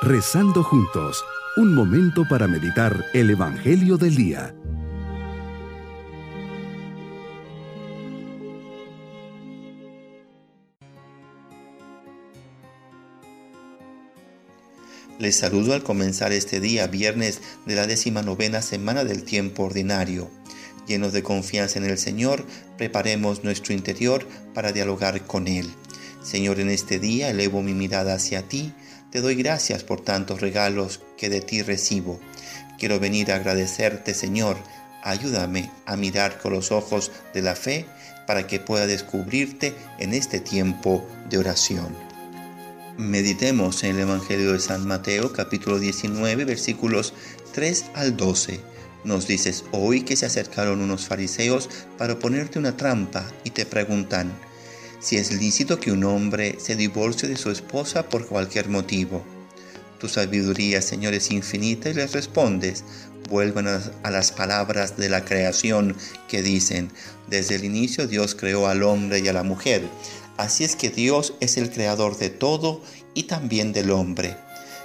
Rezando juntos, un momento para meditar el Evangelio del Día. Les saludo al comenzar este día, viernes de la décima novena semana del tiempo ordinario. Llenos de confianza en el Señor, preparemos nuestro interior para dialogar con Él. Señor, en este día elevo mi mirada hacia ti, te doy gracias por tantos regalos que de ti recibo. Quiero venir a agradecerte, Señor. Ayúdame a mirar con los ojos de la fe para que pueda descubrirte en este tiempo de oración. Meditemos en el Evangelio de San Mateo capítulo 19 versículos 3 al 12. Nos dices hoy que se acercaron unos fariseos para ponerte una trampa y te preguntan, si es lícito que un hombre se divorcie de su esposa por cualquier motivo. Tu sabiduría, Señor, es infinita y les respondes. Vuelvan a, las palabras de la creación que dicen, desde el inicio Dios creó al hombre y a la mujer. Así es que Dios es el creador de todo y también del hombre.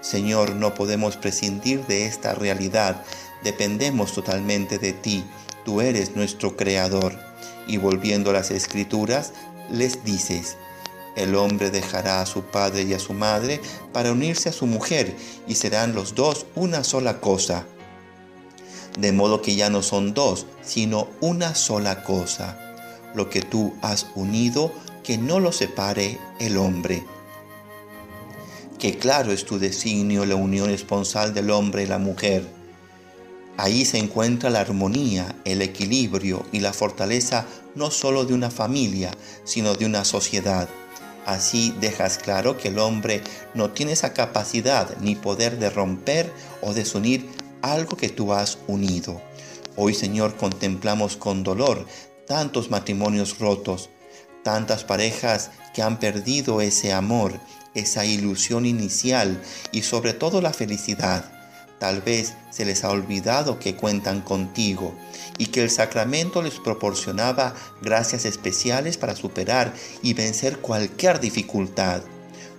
Señor, no podemos prescindir de esta realidad. Dependemos totalmente de ti. Tú eres nuestro creador. Y volviendo a las escrituras, les dices, el hombre dejará a su padre y a su madre para unirse a su mujer y serán los dos una sola cosa. De modo que ya no son dos, sino una sola cosa. Lo que tú has unido, que no lo separe el hombre. Que claro es tu designio la unión esponsal del hombre y la mujer. Ahí se encuentra la armonía, el equilibrio y la fortaleza no solo de una familia, sino de una sociedad. Así dejas claro que el hombre no tiene esa capacidad ni poder de romper o desunir algo que tú has unido. Hoy, Señor, contemplamos con dolor tantos matrimonios rotos, tantas parejas que han perdido ese amor, esa ilusión inicial y sobre todo la felicidad. Tal vez se les ha olvidado que cuentan contigo y que el sacramento les proporcionaba gracias especiales para superar y vencer cualquier dificultad.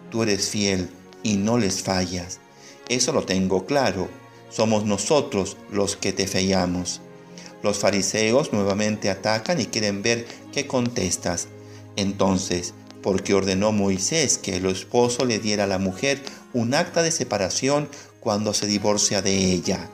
Tú eres fiel y no les fallas. Eso lo tengo claro. Somos nosotros los que te fallamos. Los fariseos nuevamente atacan y quieren ver qué contestas. Entonces, porque ordenó Moisés que el esposo le diera a la mujer un acta de separación cuando se divorcia de ella.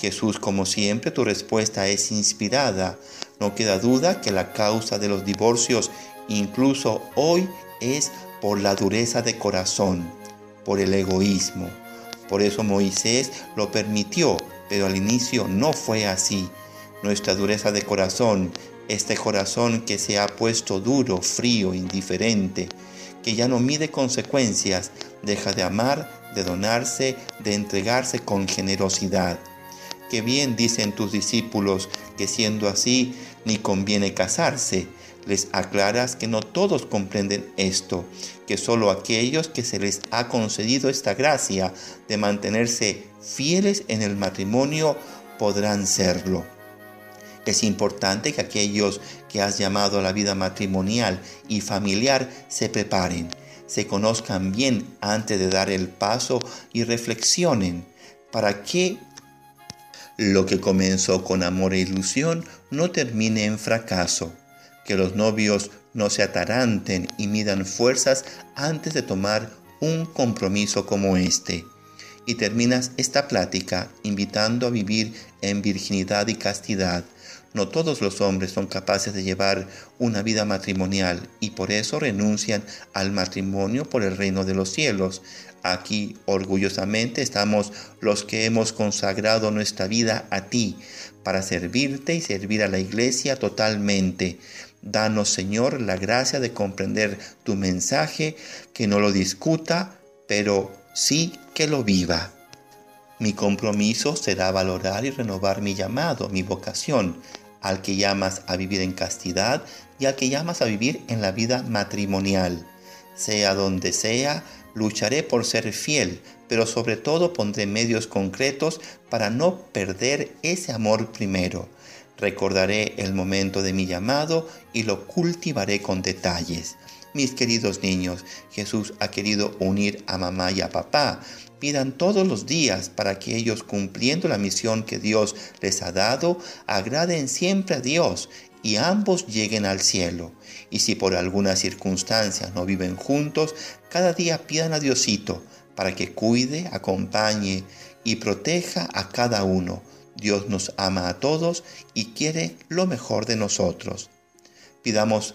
Jesús, como siempre, tu respuesta es inspirada. No queda duda que la causa de los divorcios, incluso hoy, es por la dureza de corazón, por el egoísmo. Por eso Moisés lo permitió, pero al inicio no fue así. Nuestra dureza de corazón, este corazón que se ha puesto duro, frío, indiferente, que ya no mide consecuencias, deja de amar, de donarse, de entregarse con generosidad. Que bien dicen tus discípulos que siendo así ni conviene casarse. Les aclaras que no todos comprenden esto, que solo aquellos que se les ha concedido esta gracia de mantenerse fieles en el matrimonio podrán serlo. Es importante que aquellos que has llamado a la vida matrimonial y familiar se preparen, se conozcan bien antes de dar el paso y reflexionen para que lo que comenzó con amor e ilusión no termine en fracaso, que los novios no se ataranten y midan fuerzas antes de tomar un compromiso como este. Y terminas esta plática invitando a vivir en virginidad y castidad, no todos los hombres son capaces de llevar una vida matrimonial y por eso renuncian al matrimonio por el reino de los cielos. Aquí orgullosamente estamos los que hemos consagrado nuestra vida a ti para servirte y servir a la iglesia totalmente. Danos, Señor, la gracia de comprender tu mensaje, que no lo discuta, pero sí que lo viva. Mi compromiso será valorar y renovar mi llamado, mi vocación, al que llamas a vivir en castidad y al que llamas a vivir en la vida matrimonial. Sea donde sea, lucharé por ser fiel, pero sobre todo pondré medios concretos para no perder ese amor primero. Recordaré el momento de mi llamado y lo cultivaré con detalles. Mis queridos niños, Jesús ha querido unir a mamá y a papá. Pidan todos los días para que ellos, cumpliendo la misión que Dios les ha dado, agraden siempre a Dios y ambos lleguen al cielo. Y si por alguna circunstancia no viven juntos, cada día pidan a Diosito para que cuide, acompañe y proteja a cada uno. Dios nos ama a todos y quiere lo mejor de nosotros. Pidamos